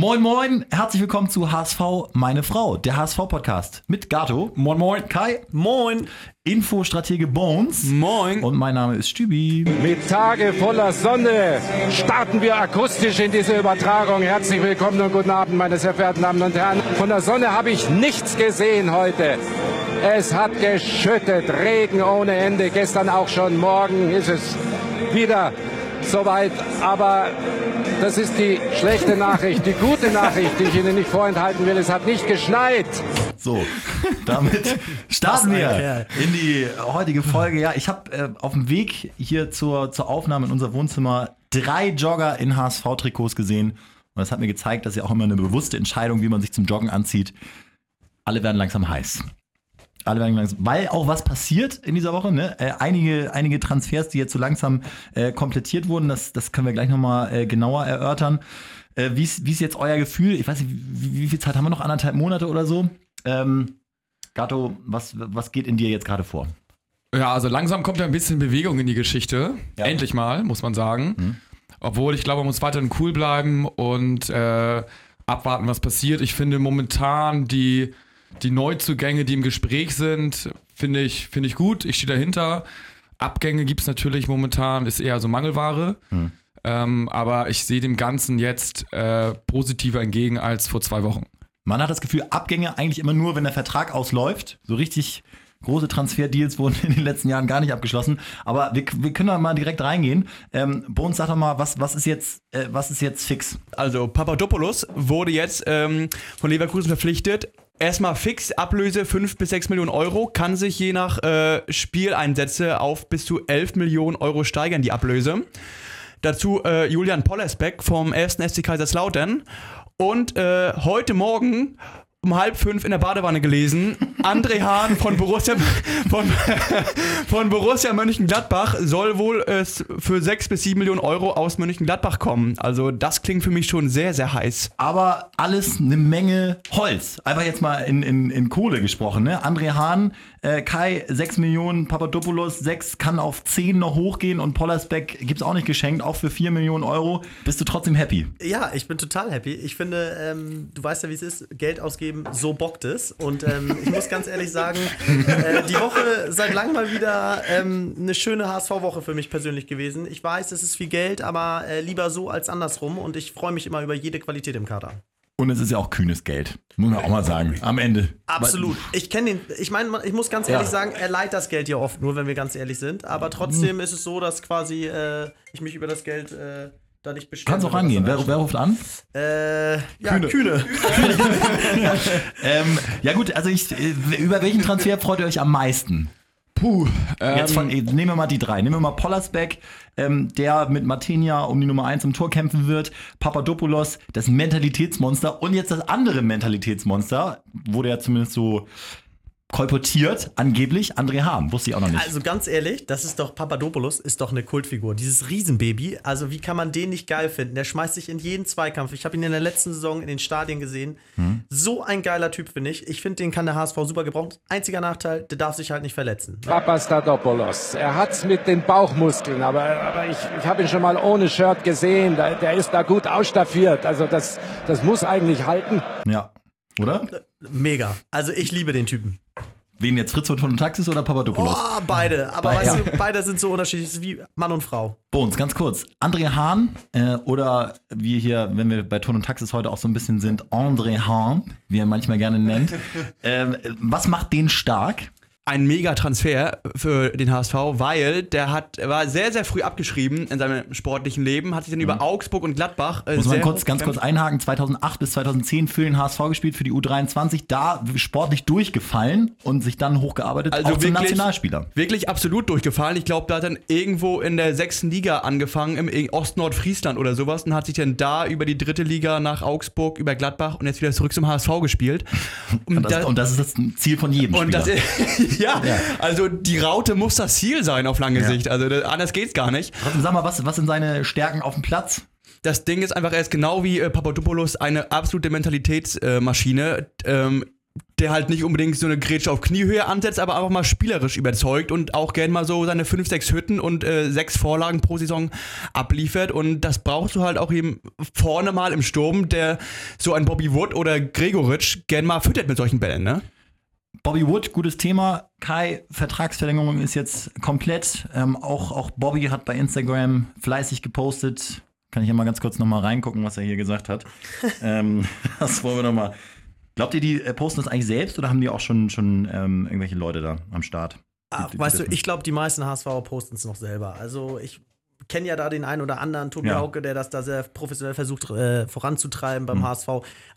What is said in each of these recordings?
Moin Moin, herzlich willkommen zu HSV Meine Frau, der HSV-Podcast mit Gato. Moin Moin. Kai. Moin. Infostratege Bones. Moin. Und mein Name ist Stübi. Mit Tage voller Sonne starten wir akustisch in diese Übertragung. Herzlich willkommen und guten Abend, meine sehr verehrten Damen und Herren. Von der Sonne habe ich nichts gesehen heute. Es hat geschüttet, Regen ohne Ende. Gestern auch schon, morgen ist es wieder soweit. Aber das ist die schlechte Nachricht. Die gute Nachricht, die ich Ihnen nicht vorenthalten will, es hat nicht geschneit. So, damit starten wir in die heutige Folge. Ja, ich habe äh, auf dem Weg hier zur, zur Aufnahme in unser Wohnzimmer drei Jogger in HSV-Trikots gesehen. Und das hat mir gezeigt, dass ja auch immer eine bewusste Entscheidung, wie man sich zum Joggen anzieht. Alle werden langsam heiß. Alle werden langsam, weil auch was passiert in dieser Woche. Ne? Äh, einige, einige Transfers, die jetzt so langsam äh, komplettiert wurden, das, das können wir gleich nochmal äh, genauer erörtern. Äh, wie ist jetzt euer Gefühl? Ich weiß nicht, wie, wie viel Zeit haben wir noch? Anderthalb Monate oder so? Ähm, Gato, was, was geht in dir jetzt gerade vor? Ja, also langsam kommt ja ein bisschen Bewegung in die Geschichte. Ja. Endlich mal, muss man sagen. Mhm. Obwohl ich glaube, man muss weiterhin cool bleiben und äh, abwarten, was passiert. Ich finde momentan die, die Neuzugänge, die im Gespräch sind, finde ich, find ich gut. Ich stehe dahinter. Abgänge gibt es natürlich momentan, ist eher so Mangelware. Mhm. Ähm, aber ich sehe dem Ganzen jetzt äh, positiver entgegen als vor zwei Wochen. Man hat das Gefühl, Abgänge eigentlich immer nur, wenn der Vertrag ausläuft. So richtig große Transferdeals wurden in den letzten Jahren gar nicht abgeschlossen. Aber wir, wir können da mal direkt reingehen. Ähm, Bones, sag doch mal, was, was, ist jetzt, äh, was ist jetzt fix? Also Papadopoulos wurde jetzt ähm, von Leverkusen verpflichtet. Erstmal fix, Ablöse 5 bis 6 Millionen Euro, kann sich je nach äh, Spieleinsätze auf bis zu 11 Millionen Euro steigern, die Ablöse. Dazu äh, Julian Pollersbeck vom 1. SC Kaiserslautern und äh, heute Morgen um halb fünf in der Badewanne gelesen. André Hahn von Borussia, von, von Borussia Mönchengladbach soll wohl es für sechs bis sieben Millionen Euro aus Mönchengladbach kommen. Also das klingt für mich schon sehr, sehr heiß. Aber alles eine Menge Holz. Einfach jetzt mal in, in, in Kohle gesprochen. Ne? André Hahn äh, Kai 6 Millionen, Papadopoulos 6 kann auf 10 noch hochgehen und Pollersbeck gibt es auch nicht geschenkt, auch für 4 Millionen Euro. Bist du trotzdem happy? Ja, ich bin total happy. Ich finde, ähm, du weißt ja, wie es ist, Geld ausgeben, so bockt es. Und ähm, ich muss ganz ehrlich sagen, äh, die Woche seit langem mal wieder ähm, eine schöne HSV-Woche für mich persönlich gewesen. Ich weiß, es ist viel Geld, aber äh, lieber so als andersrum und ich freue mich immer über jede Qualität im Kader. Und es ist ja auch kühnes Geld, muss man auch mal sagen, am Ende. Absolut. Ich kenne den, ich meine, ich muss ganz ehrlich ja. sagen, er leiht das Geld ja oft nur, wenn wir ganz ehrlich sind. Aber trotzdem mhm. ist es so, dass quasi äh, ich mich über das Geld äh, da nicht bestelle. Kannst auch rangehen. Wer, wer, ruft an? Äh, ja, Kühne. Kühne. ähm, ja gut, also ich, äh, über welchen Transfer freut ihr euch am meisten? Puh. Jetzt von, ähm, nehmen wir mal die drei. Nehmen wir mal Pollersbeck, ähm, der mit Martinia um die Nummer 1 im Tor kämpfen wird. Papadopoulos, das Mentalitätsmonster. Und jetzt das andere Mentalitätsmonster, wurde ja zumindest so kolportiert, angeblich André Hahn. Wusste ich auch noch nicht. Also ganz ehrlich, das ist doch, Papadopoulos ist doch eine Kultfigur. Dieses Riesenbaby, also wie kann man den nicht geil finden? Der schmeißt sich in jeden Zweikampf. Ich habe ihn in der letzten Saison in den Stadien gesehen. Hm. So ein geiler Typ, finde ich. Ich finde, den kann der HSV super gebrauchen. Einziger Nachteil, der darf sich halt nicht verletzen. Papastatopoulos, er hat's mit den Bauchmuskeln, aber, aber ich, ich habe ihn schon mal ohne Shirt gesehen. Der, der ist da gut ausstaffiert. Also das, das muss eigentlich halten. Ja, oder? Mega. Also ich liebe den Typen. Wen jetzt Fritz von Taxis oder Papadopoulos? Oh, beide. Aber Be weißt ja. du, beide sind so unterschiedlich wie Mann und Frau. Bones, ganz kurz. André Hahn äh, oder wie hier, wenn wir bei Ton und Taxis heute auch so ein bisschen sind, André Hahn, wie er manchmal gerne nennt. äh, was macht den stark? Ein Mega-Transfer für den HSV, weil der hat, war sehr, sehr früh abgeschrieben in seinem sportlichen Leben, hat sich dann mhm. über Augsburg und Gladbach. Äh, Muss man kurz, ganz kurz einhaken: 2008 bis 2010 für den HSV gespielt, für die U23, da sportlich durchgefallen und sich dann hochgearbeitet also auch zum Nationalspieler. Wirklich absolut durchgefallen. Ich glaube, da hat dann irgendwo in der sechsten Liga angefangen, im Ost-Nordfriesland oder sowas, und hat sich dann da über die dritte Liga nach Augsburg, über Gladbach und jetzt wieder zurück zum HSV gespielt. Und, und, das, da, und das, ist das Ziel von jedem und Spieler. Das, ja, ja, also die Raute muss das Ziel sein auf lange ja. Sicht. Also das, anders geht's gar nicht. Sag mal, was, was sind seine Stärken auf dem Platz? Das Ding ist einfach, er ist genau wie äh, Papadopoulos eine absolute Mentalitätsmaschine. Äh, ähm, der halt nicht unbedingt so eine Grätsche auf Kniehöhe ansetzt, aber einfach mal spielerisch überzeugt und auch gern mal so seine 5, 6 Hütten und äh, 6 Vorlagen pro Saison abliefert. Und das brauchst du halt auch eben vorne mal im Sturm, der so ein Bobby Wood oder Gregoritsch gern mal füttert mit solchen Bällen, ne? Bobby Wood, gutes Thema. Kai, Vertragsverlängerung ist jetzt komplett. Ähm, auch, auch Bobby hat bei Instagram fleißig gepostet. Kann ich ja mal ganz kurz nochmal reingucken, was er hier gesagt hat. ähm, das wollen wir nochmal. Glaubt ihr, die äh, posten das eigentlich selbst oder haben die auch schon, schon ähm, irgendwelche Leute da am Start? Ach, Die- die weißt du, ich glaube, die meisten HSV posten es noch selber. Also ich kenne ja da den einen oder anderen, Tobi Ja. Hauke, der das da sehr professionell versucht äh, voranzutreiben Mhm. beim HSV.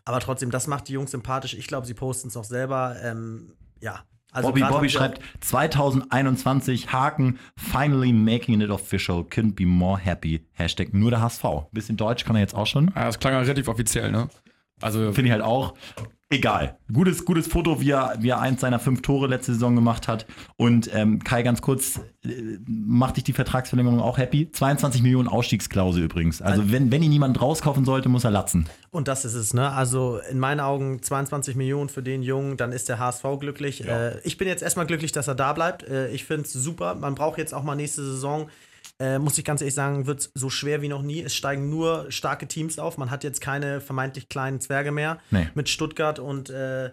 Aber trotzdem, das macht die Jungs sympathisch. Ich glaube, sie posten es noch selber. Ähm, ja. Also Bobby, Bobby schreibt 2021 Haken, finally making it official, couldn't be more happy. Hashtag nur der HSV. Bisschen Deutsch kann er jetzt auch schon. Ja, das klang ja relativ offiziell, ne? Also, Finde ich halt auch. Egal. Gutes, gutes Foto, wie er, wie er eins seiner fünf Tore letzte Saison gemacht hat. Und ähm, Kai, ganz kurz, äh, macht dich die Vertragsverlängerung auch happy? 22 Millionen Ausstiegsklausel übrigens. Also wenn, wenn ihn niemand rauskaufen sollte, muss er latzen. Und das ist es, ne? Also in meinen Augen 22 Millionen für den Jungen, dann ist der HSV glücklich. Äh, ich bin jetzt erstmal glücklich, dass er da bleibt. Äh, ich finde es super. Man braucht jetzt auch mal nächste Saison, äh, muss ich ganz ehrlich sagen, wird so schwer wie noch nie. Es steigen nur starke Teams auf. Man hat jetzt keine vermeintlich kleinen Zwerge mehr. Nee. Mit Stuttgart und äh,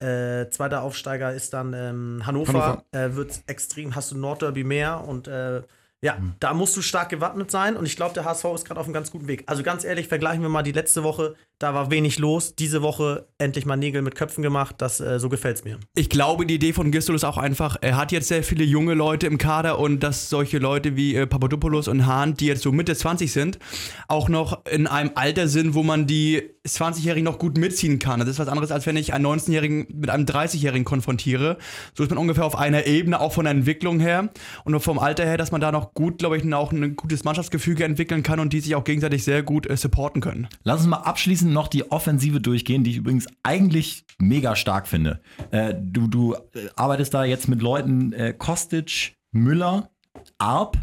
äh, zweiter Aufsteiger ist dann ähm, Hannover. Hannover. Äh, wird extrem, hast du Nordderby mehr und äh, ja, da musst du stark gewappnet sein und ich glaube, der HSV ist gerade auf einem ganz guten Weg. Also ganz ehrlich, vergleichen wir mal die letzte Woche, da war wenig los. Diese Woche endlich mal Nägel mit Köpfen gemacht, das äh, so gefällt's mir. Ich glaube, die Idee von Gistol ist auch einfach, er hat jetzt sehr viele junge Leute im Kader und dass solche Leute wie äh, Papadopoulos und Hahn, die jetzt so Mitte 20 sind, auch noch in einem Alter sind, wo man die 20-Jährigen noch gut mitziehen kann. Das ist was anderes, als wenn ich einen 19-Jährigen mit einem 30-Jährigen konfrontiere. So ist man ungefähr auf einer Ebene, auch von der Entwicklung her und vom Alter her, dass man da noch gut, glaube ich, auch ein gutes Mannschaftsgefüge entwickeln kann und die sich auch gegenseitig sehr gut äh, supporten können. Lass uns mal abschließend noch die Offensive durchgehen, die ich übrigens eigentlich mega stark finde. Äh, du, du äh, arbeitest da jetzt mit Leuten äh, Kostic, Müller, Arp,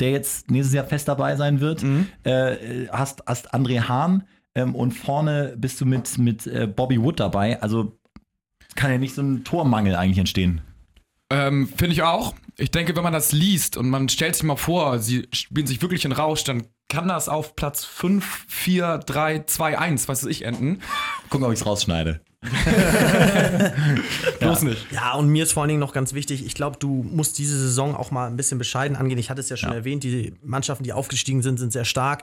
der jetzt nächstes Jahr fest dabei sein wird. Äh, hast, hast André Hahn ähm, und vorne bist du mit, mit äh, Bobby Wood dabei. Also kann ja nicht so ein Tormangel eigentlich entstehen. ähm, finde ich auch. Ich denke, wenn man das liest und man stellt sich mal vor, sie spielen sich wirklich in Rausch, dann kann das auf Platz 5, 4, 3, 2, 1, was weiß ich, enden. Gucken, ob ich es rausschneide. Bloß nicht. Ja, und mir ist vor allen Dingen noch ganz wichtig, ich glaube, du musst diese Saison auch mal ein bisschen bescheiden angehen. Ich hatte es ja schon Ja. erwähnt, die Mannschaften, die aufgestiegen sind, sind sehr stark.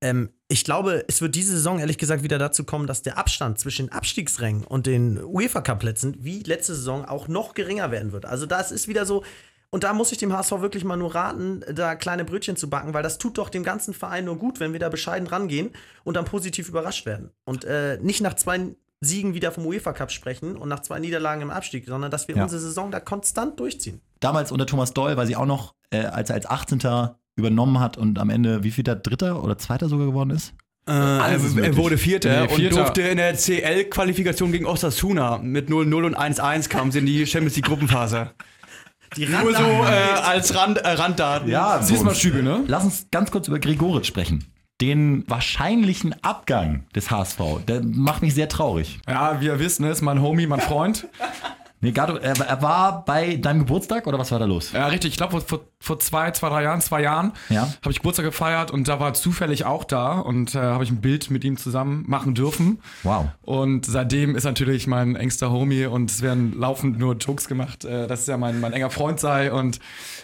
Ähm, ich glaube, es wird diese Saison ehrlich gesagt wieder dazu kommen, dass der Abstand zwischen den Abstiegsrängen und den UEFA-Cup-Plätzen wie letzte Saison auch noch geringer werden wird. Also das ist wieder so, und da muss ich dem HSV wirklich mal nur raten, da kleine Brötchen zu backen, weil das tut doch dem ganzen Verein nur gut, wenn wir da bescheiden rangehen und dann positiv überrascht werden. Und äh, nicht nach zwei Siegen wieder vom UEFA Cup sprechen und nach zwei Niederlagen im Abstieg, sondern dass wir Ja. unsere Saison da konstant durchziehen. Damals unter Thomas Doll, weil sie auch noch, äh, als er als 18. übernommen hat und am Ende, wie viel der Dritter oder Zweiter sogar geworden ist? Äh, er, er wurde Vierter Nee, Vierter. und durfte in der CL-Qualifikation gegen Osasuna mit 0-0 und 1-1 kamen sie in die Champions League Gruppenphase. Die Nur so äh, als Rand, äh, Randdaten. Ja, Siehst mal Stübe, ne? Lass uns ganz kurz über Gregoritsch sprechen. Den wahrscheinlichen Abgang des HSV, der macht mich sehr traurig. Ja, wie ihr wisst, ne, ist mein Homie, mein Freund. Nee, Gato, er, er war bei deinem Geburtstag oder was war da los? Ja, richtig. Ich glaube, vor, vor, zwei, zwei, drei Jahren, zwei Jahren Ja. habe ich Geburtstag gefeiert und da war er zufällig auch da und äh, habe ich ein Bild mit ihm zusammen machen dürfen. Wow. Und seitdem ist natürlich mein engster Homie und es werden laufend nur Jokes gemacht, äh, dass er mein, mein enger Freund sei und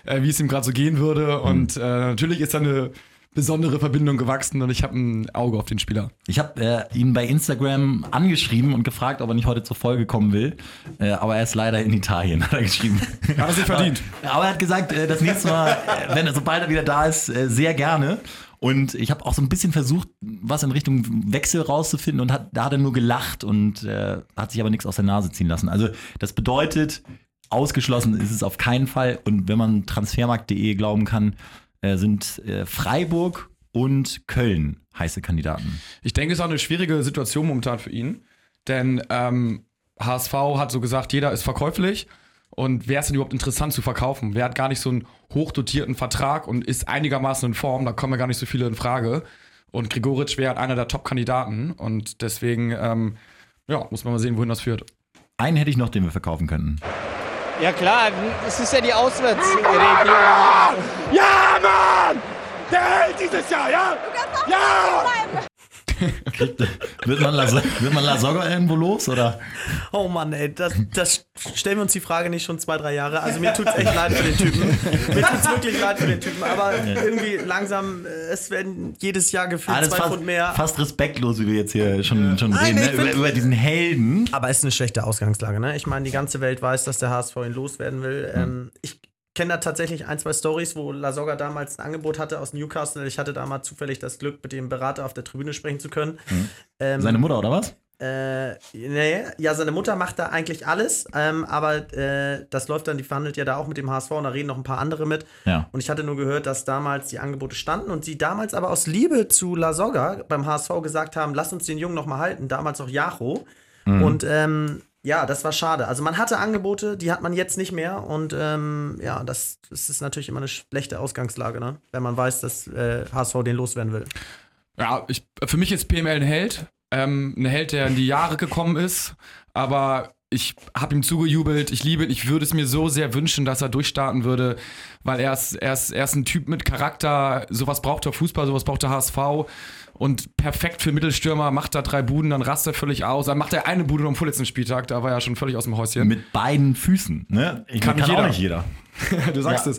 äh, wie es ihm gerade so gehen würde. Und äh, natürlich ist da eine besondere Verbindung gewachsen und ich habe ein Auge auf den Spieler. Ich habe äh, ihn bei Instagram angeschrieben und gefragt, ob er nicht heute zur Folge kommen will. Äh, aber er ist leider in Italien, hat er geschrieben. Hat er sich verdient. Aber er hat gesagt, äh, das nächste Mal, äh, wenn er sobald er wieder da ist, äh, sehr gerne. Und ich habe auch so ein bisschen versucht, was in Richtung Wechsel rauszufinden und hat, da hat er nur gelacht und äh, hat sich aber nichts aus der Nase ziehen lassen. Also das bedeutet, ausgeschlossen ist es auf keinen Fall. Und wenn man transfermarkt.de glauben kann, sind äh, Freiburg und Köln heiße Kandidaten. Ich denke, es ist auch eine schwierige Situation momentan für ihn. Denn ähm, HSV hat so gesagt, jeder ist verkäuflich. Und wer ist denn überhaupt interessant zu verkaufen? Wer hat gar nicht so einen hochdotierten Vertrag und ist einigermaßen in Form? Da kommen ja gar nicht so viele in Frage. Und Gregoritsch wäre halt einer der Top-Kandidaten. Und deswegen, ähm, ja, muss man mal sehen, wohin das führt. einen hätte ich noch, den wir verkaufen könnten. Ja klar, es ist ja die Auswärtsregelung. Ja, Mann! Der hält dieses Jahr, ja? Ja! Kriegt, wird, man La, wird man La Soga irgendwo los? Oder? Oh Mann, ey, das, das stellen wir uns die Frage nicht schon zwei, drei Jahre. Also mir tut es echt leid für den Typen. Mir tut es wirklich leid für den Typen. Aber irgendwie langsam, äh, es werden jedes Jahr gefühlt Alles zwei fast, Pfund mehr. fast respektlos, wie wir jetzt hier schon, schon Nein, reden, ne? über, über diesen Helden. Aber es ist eine schlechte Ausgangslage, ne? Ich meine, die ganze Welt weiß, dass der HSV ihn loswerden will. Ähm, ich kenne da tatsächlich ein, zwei Stories, wo La Soga damals ein Angebot hatte aus Newcastle. Ich hatte damals zufällig das Glück, mit dem Berater auf der Tribüne sprechen zu können. Ähm, Seine Mutter, oder was? Äh, nee, ja, seine Mutter macht da eigentlich alles, ähm, aber äh, das läuft dann, die verhandelt ja da auch mit dem HSV und da reden noch ein paar andere mit. Ja. Und ich hatte nur gehört, dass damals die Angebote standen und sie damals aber aus Liebe zu La Soga beim HSV gesagt haben, lass uns den Jungen noch mal halten, damals auch Jacho. Und ähm, ja, das war schade. Also man hatte Angebote, die hat man jetzt nicht mehr und ähm, ja, das, das ist natürlich immer eine schlechte Ausgangslage, ne? wenn man weiß, dass äh, HSV den loswerden will. Ja, ich, für mich ist PML ein Held. Ähm, ein Held, der in die Jahre gekommen ist. Aber ich habe ihm zugejubelt. Ich liebe ihn. Ich würde es mir so sehr wünschen, dass er durchstarten würde, weil er ist, er ist, er ist ein Typ mit Charakter. Sowas braucht der Fußball, sowas braucht der HSV. Und perfekt für Mittelstürmer, macht er drei Buden, dann rast er völlig aus. Dann macht er eine Bude am vorletzten Spieltag, da war er schon völlig aus dem Häuschen. Mit beiden Füßen. Ne? Ich Kann nicht auch jeder. nicht jeder. du sagst Ja. es.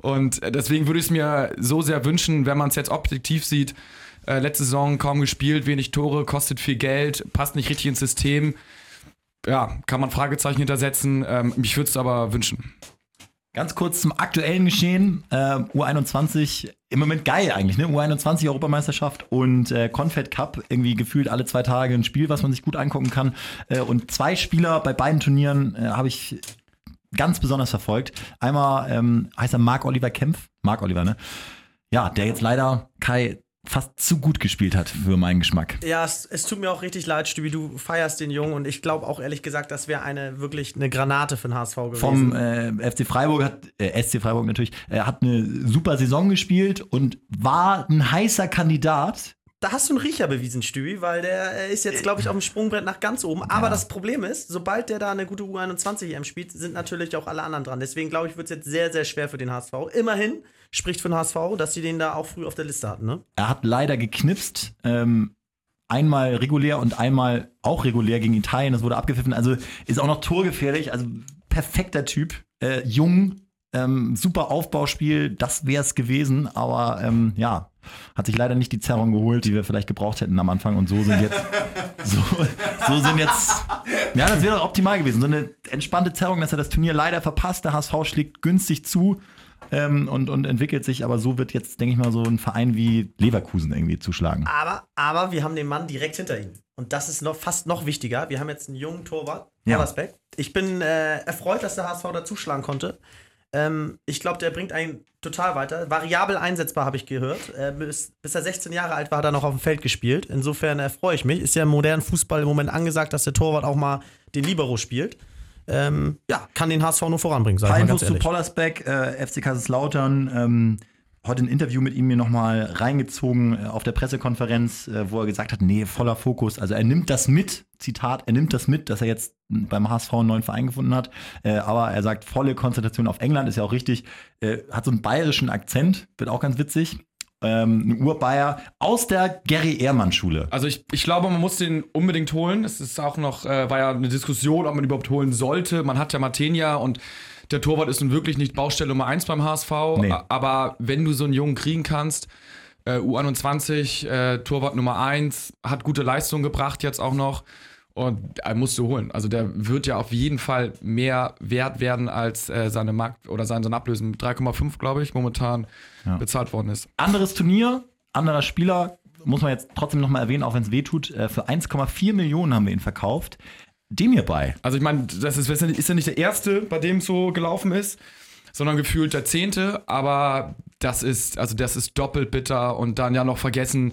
Und äh, deswegen würde ich es mir so sehr wünschen, wenn man es jetzt objektiv sieht. Äh, letzte Saison kaum gespielt, wenig Tore, kostet viel Geld, passt nicht richtig ins System. Ja, kann man Fragezeichen hintersetzen. Ähm, mich würde es aber wünschen. Ganz kurz zum aktuellen Geschehen. Äh, U21, im Moment geil eigentlich, ne? U21 Europameisterschaft und äh, Confed Cup, irgendwie gefühlt alle zwei Tage ein Spiel, was man sich gut angucken kann. Äh, und zwei Spieler bei beiden Turnieren äh, habe ich ganz besonders verfolgt. Einmal ähm, heißt er Marc Oliver Kempf. Marc Oliver, ne? Ja, der jetzt leider Kai fast zu gut gespielt hat für meinen Geschmack. Ja, es, es tut mir auch richtig leid, Stübi, du feierst den Jungen und ich glaube auch ehrlich gesagt, das wäre eine wirklich eine Granate für den HSV gewesen. Vom äh, FC Freiburg hat, äh, SC Freiburg natürlich, äh, hat eine super Saison gespielt und war ein heißer Kandidat. Da hast du einen Riecher bewiesen, Stübi, weil der äh, ist jetzt, glaube ich, auf dem Sprungbrett nach ganz oben. Aber das Problem ist, sobald der da eine gute U21 EM spielt, sind natürlich auch alle anderen dran. Deswegen glaube ich, wird es jetzt sehr, sehr schwer für den HSV. Immerhin spricht für den HSV, dass sie den da auch früh auf der Liste hatten, ne? Er hat leider geknipst. Ähm, einmal regulär und einmal auch regulär gegen Italien. Das wurde abgepfiffen. Also ist auch noch torgefährlich. Also perfekter Typ. Äh, jung. Ähm, super Aufbauspiel. Das wäre es gewesen. Aber ähm, ja, hat sich leider nicht die Zerrung geholt, die wir vielleicht gebraucht hätten am Anfang. Und so sind jetzt. so, so sind jetzt. Ja, das wäre doch optimal gewesen. So eine entspannte Zerrung, dass er das Turnier leider verpasst. Der HSV schlägt günstig zu. Ähm, und, und entwickelt sich, aber so wird jetzt, denke ich mal, so ein Verein wie Leverkusen irgendwie zuschlagen. Aber, aber wir haben den Mann direkt hinter ihm. Und das ist noch fast noch wichtiger. Wir haben jetzt einen jungen Torwart, Ja. Hallersbeck. Ich bin äh, erfreut, dass der HSV da zuschlagen konnte. Ähm, ich glaube, der bringt einen total weiter. Variabel einsetzbar, habe ich gehört. Äh, bis, bis er 16 Jahre alt war, hat er noch auf dem Feld gespielt. Insofern erfreue ich mich. Ist ja im modernen Fußball im Moment angesagt, dass der Torwart auch mal den Libero spielt. Ähm, ja, kann den HSV nur voranbringen, sag ich mal Ein ganz Infos zu ehrlich. Pollersbeck, äh, FC Kaiserslautern. Ähm, heute ein Interview mit ihm mir nochmal reingezogen äh, auf der Pressekonferenz, äh, wo er gesagt hat, nee, voller Fokus. Also er nimmt das mit, Zitat, er nimmt das mit, dass er jetzt beim HSV einen neuen Verein gefunden hat. Äh, aber er sagt, volle Konzentration auf England, ist ja auch richtig. Hat so einen bayerischen Akzent, wird auch ganz witzig. Ähm, ein Urbayer aus der Gary Ehrmann Schule. Also ich, ich glaube, man muss den unbedingt holen. Es ist auch noch, war ja eine Diskussion, ob man ihn überhaupt holen sollte. Man hat ja Martenia und der Torwart ist nun wirklich nicht Baustelle Nummer 1 beim HSV. Nee. Aber wenn du so einen Jungen kriegen kannst, äh, U21, äh, Torwart Nummer 1, hat gute Leistung gebracht jetzt auch noch. Und äh, musst du holen. Also der wird ja auf jeden Fall mehr wert werden, als äh, seine Markt oder sein, sein Ablösen. 3,5, glaube ich, momentan bezahlt worden ist. Anderes Turnier, anderer Spieler, muss man jetzt trotzdem nochmal erwähnen, auch wenn es weh tut. Äh, für 1,4 Millionen haben wir ihn verkauft. Dem hierbei. Also ich meine, das ist, ist ja nicht der erste, bei dem es so gelaufen ist, sondern gefühlt der zehnte, aber das ist, also das ist doppelt bitter und dann ja noch vergessen,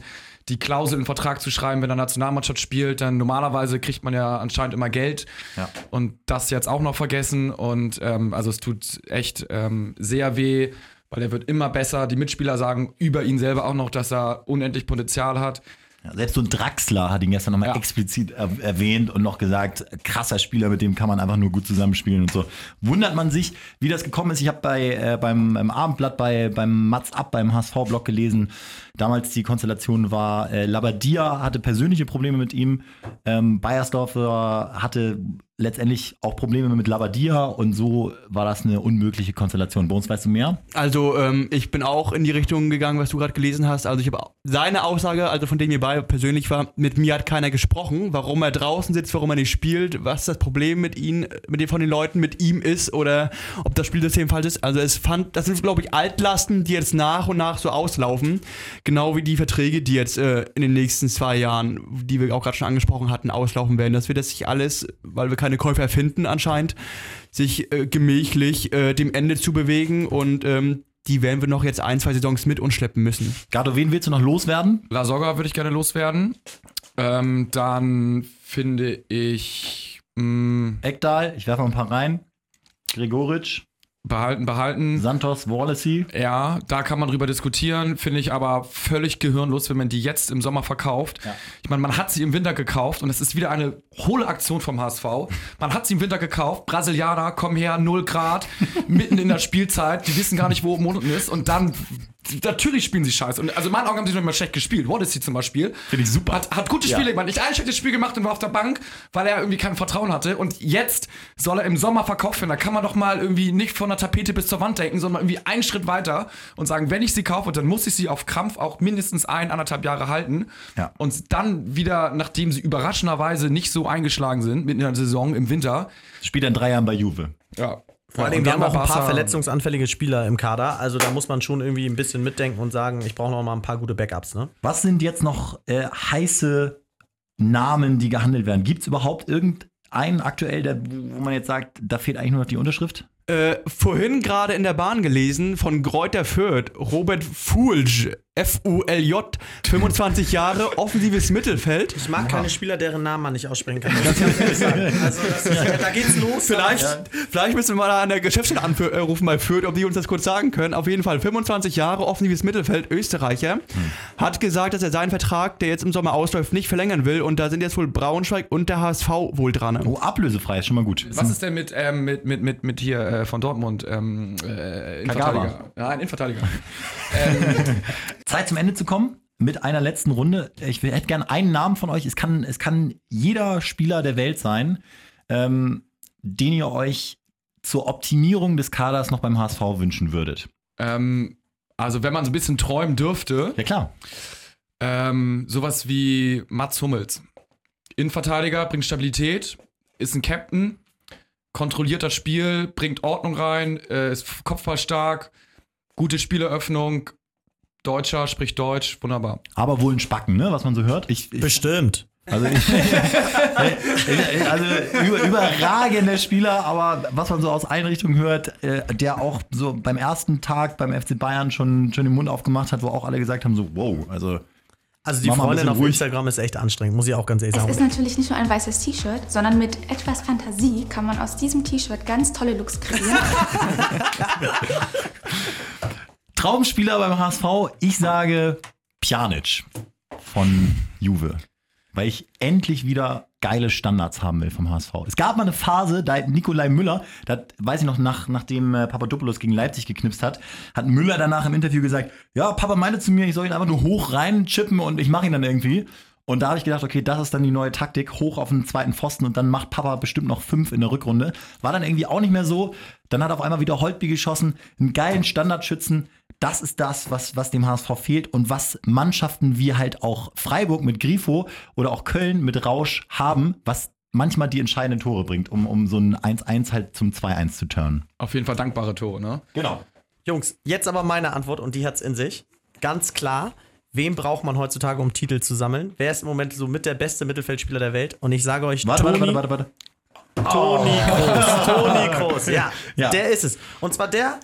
die Klausel im Vertrag zu schreiben, wenn er Nationalmannschaft spielt, dann normalerweise kriegt man ja anscheinend immer Geld Ja. und das jetzt auch noch vergessen und ähm, also es tut echt ähm, sehr weh, weil er wird immer besser. Die Mitspieler sagen über ihn selber auch noch, dass er unendlich Potenzial hat. Ja, selbst so ein Draxler hat ihn gestern nochmal Ja. explizit er erwähnt und noch gesagt, krasser Spieler, mit dem kann man einfach nur gut zusammenspielen und so. Wundert man sich, wie das gekommen ist. Ich habe bei äh, beim im Abendblatt bei beim Mats Up beim HSV-Blog gelesen. Damals die Konstellation war, äh, Labadia hatte persönliche Probleme mit ihm. Ähm, Bayersdorfer hatte letztendlich auch Probleme mit Labadia und so war das eine unmögliche Konstellation. Uns weißt du mehr? Also ähm, ich bin auch in die Richtung gegangen, was du gerade gelesen hast. Also ich habe seine Aussage, also von dem mir bei persönlich war, mit mir hat keiner gesprochen, warum er draußen sitzt, warum er nicht spielt, was das Problem mit ihm, mit den von den Leuten mit ihm ist oder ob das Spielsystem falsch ist. Also es fand, das sind glaube ich Altlasten, die jetzt nach und nach so auslaufen, genau wie die Verträge, die jetzt äh, in den nächsten zwei Jahren, die wir auch gerade schon angesprochen hatten, auslaufen werden. Das wird das sich alles, weil wir keine Käufer finden anscheinend, sich äh, gemächlich äh, dem Ende zu bewegen und ähm, die werden wir noch jetzt ein, zwei Saisons mit uns schleppen müssen. Gardo, wen willst du noch loswerden? La Soga würde ich gerne loswerden. Ähm, dann finde ich mh, Ekdal, ich werfe mal ein paar rein. Gregoritsch, behalten, behalten. Santos, Wallacey. Ja, da kann man drüber diskutieren, finde ich aber völlig gehirnlos, wenn man die jetzt im Sommer verkauft. Ich meine, man hat sie im Winter gekauft und es ist wieder eine hohle Aktion vom HSV. Man hat sie im Winter gekauft, Brasilianer, komm her, 0 Grad, mitten in der Spielzeit, die wissen gar nicht, wo oben unten ist und dann Natürlich spielen sie scheiße. Und also in meinen Augen haben sie noch immer schlecht gespielt. Wallacey zum Beispiel. Finde ich super. Hat, hat gute Spiele gemacht. Nicht ein schlechtes Spiel gemacht und war auf der Bank, weil er irgendwie kein Vertrauen hatte. Und jetzt soll er im Sommer verkauft werden. Da kann man doch mal irgendwie nicht von der Tapete bis zur Wand denken, sondern irgendwie einen Schritt weiter und sagen, wenn ich sie kaufe, dann muss ich sie auf Krampf auch mindestens ein, anderthalb Jahre halten. Ja. Und dann wieder, nachdem sie überraschenderweise nicht so eingeschlagen sind, mitten in der Saison im Winter. Spielt in drei Jahren bei Juve. Ja. Vor allem, Und wir haben auch ein paar verletzungsanfällige Spieler im Kader. Also da muss man schon irgendwie ein bisschen mitdenken und sagen, ich brauche noch mal ein paar gute Backups. Ne? Was sind jetzt noch äh, heiße Namen, die gehandelt werden? Gibt es überhaupt irgendeinen aktuell, der, wo man jetzt sagt, da fehlt eigentlich nur noch die Unterschrift? Äh, vorhin gerade in der Bahn gelesen von Greuther Fürth, Robert Fulj, F-U-L-J, 25 Jahre, offensives Mittelfeld. Ich mag keine Spieler, deren Namen man nicht aussprechen kann. Das kann ich sagen. Also das ist, da geht's los. Vielleicht, vielleicht müssen wir mal an der Geschäftsstelle anrufen bei Fürth, ob die uns das kurz sagen können. Auf jeden Fall 25 Jahre, offensives Mittelfeld, Österreicher. Hat gesagt, dass er seinen Vertrag, der jetzt im Sommer ausläuft, nicht verlängern will. Und da sind jetzt wohl Braunschweig und der HSV wohl dran. Oh, ablösefrei ist schon mal gut. Was ist denn mit, ähm, mit, mit, mit, mit hier äh, von Dortmund? Ähm, äh, Innenverteidiger. Ja, ein Innenverteidiger. Zeit zum Ende zu kommen mit einer letzten Runde. Ich hätte gerne einen Namen von euch. Es kann, es kann jeder Spieler der Welt sein, ähm, den ihr euch zur Optimierung des Kaders noch beim HSV wünschen würdet. ähm, also, wenn man so ein bisschen träumen dürfte, Ja, klar. ähm, sowas wie Mats Hummels. Innenverteidiger, bringt Stabilität, ist ein Captain, kontrolliert das Spiel, bringt Ordnung rein, äh, ist kopfballstark, gute Spieleröffnung, Deutscher, spricht Deutsch, wunderbar. Aber wohl ein Spacken, ne? was man so hört. Ich, ich, Bestimmt. also, ich, also über, überragender Spieler, aber was man so aus Einrichtungen hört, äh, der auch so beim ersten Tag beim FC Bayern schon, schon den Mund aufgemacht hat, wo auch alle gesagt haben: so, wow, also Also die ein Freundin auf ruhig. Instagram ist echt anstrengend, muss ich auch ganz ehrlich Es sagen. ist natürlich nicht nur ein weißes T-Shirt, sondern mit etwas Fantasie kann man aus diesem T-Shirt ganz tolle Looks kreieren. Traumspieler beim HSV, ich sage Pjanic von Juve. Weil ich endlich wieder geile Standards haben will vom HSV. Es gab mal eine Phase, da hat Nikolai Müller, da weiß ich noch, nach, nachdem äh, Papadopoulos gegen Leipzig geknipst hat, hat Müller danach im Interview gesagt, ja, Papa meinte zu mir, ich soll ihn einfach nur hoch rein chippen und ich mache ihn dann irgendwie. Und da habe ich gedacht, okay, das ist dann die neue Taktik, hoch auf den zweiten Pfosten und dann macht Papa bestimmt noch fünf in der Rückrunde. War dann irgendwie auch nicht mehr so. Dann hat auf einmal wieder Holtby geschossen, einen geilen Standardschützen. Das ist das, was, was dem HSV fehlt und was Mannschaften wie halt auch Freiburg mit Grifo oder auch Köln mit Rausch haben, was manchmal die entscheidenden Tore bringt, um, um so ein 1-1 halt zum 2-1 zu turnen. Auf jeden Fall dankbare Tore, ne? Genau. Jungs, jetzt aber meine Antwort und die hat's in sich. Ganz klar, wen braucht man heutzutage, um Titel zu sammeln? Wer ist im Moment so mit der beste Mittelfeldspieler der Welt? Und ich sage euch, Warte, Toni, warte, warte, warte, warte. Toni Kroos. Toni Kroos, ja, Ja. Der ist es. Und zwar der,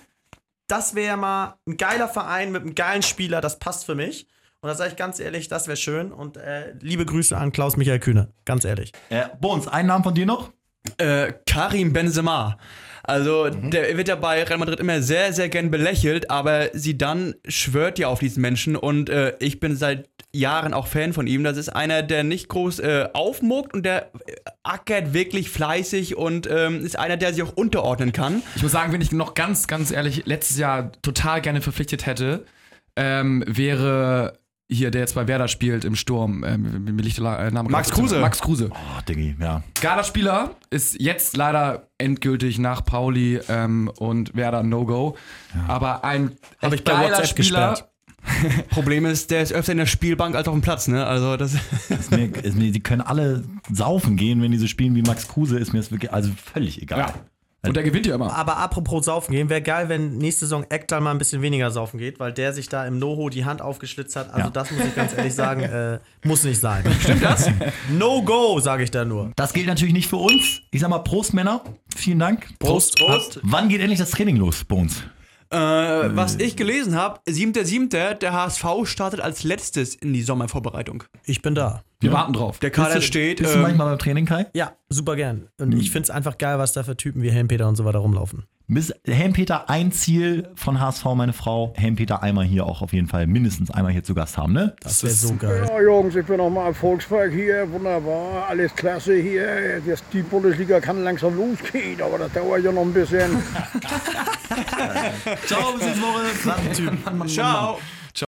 das wäre mal ein geiler Verein mit einem geilen Spieler, das passt für mich. Und da sage ich ganz ehrlich, das wäre schön. Und äh, liebe Grüße an Klaus-Michael Kühne, ganz ehrlich. Äh, Bones, einen Namen von dir noch? Äh, Karim Benzema. Also Mhm. der wird ja bei Real Madrid immer sehr, sehr gern belächelt, aber sie dann schwört ja auf diesen Menschen und äh, ich bin seit Jahren auch Fan von ihm. Das ist einer, der nicht groß äh, aufmuckt und der äh, ackert wirklich fleißig und ähm, ist einer, der sich auch unterordnen kann. Ich muss sagen, wenn ich noch ganz, ganz ehrlich letztes Jahr total gerne verpflichtet hätte, ähm, wäre hier, der jetzt bei Werder spielt im Sturm, ähm, mir liegt der äh, Name Max Kruse. Max Kruse. Oh, Diggi, ja. Geiler Spieler, ist jetzt leider endgültig nach Pauli ähm, und Werder No-Go. Aber ein Hab ich bei geiler WhatsApp Spieler. gesperrt. Problem ist, der ist öfter in der Spielbank als auf dem Platz, ne? Also das Ist mir, ist mir, die können alle saufen gehen, wenn die so spielen wie Max Kruse, ist mir das wirklich, also völlig egal. Ja. Und der gewinnt ja immer. Aber apropos saufen gehen, wäre geil, wenn nächste Saison Ekdal mal ein bisschen weniger saufen geht, weil der sich da im Noho die Hand aufgeschlitzt hat. Also Ja. das muss ich ganz ehrlich sagen, äh, muss nicht sein. Stimmt das? No go, sage ich da nur. Das gilt natürlich nicht für uns. Ich sag mal Prost, Männer. Vielen Dank. Prost. Prost. Wann geht endlich das Training los bei uns? Äh, was ich gelesen habe, 7.7., der HSV startet als letztes in die Sommervorbereitung. Ich bin da. Wir warten drauf. Der Kader Bist du- steht. Bist du ähm, manchmal beim Training, Kai? Ja, super gern. Und ich finde es einfach geil, was da für Typen wie Helmpeter und so weiter rumlaufen. Bis Helmpeter ein Ziel von HSV, meine Frau. Helmpeter einmal hier auch auf jeden Fall mindestens einmal hier zu Gast haben, ne? Das wäre so geil. Ja, Jungs, ich bin nochmal im Volkspark hier. Wunderbar, alles klasse hier. Das, die Bundesliga kann langsam losgehen, aber das dauert ja noch ein bisschen. Ciao, bis nächste Woche. Ciao.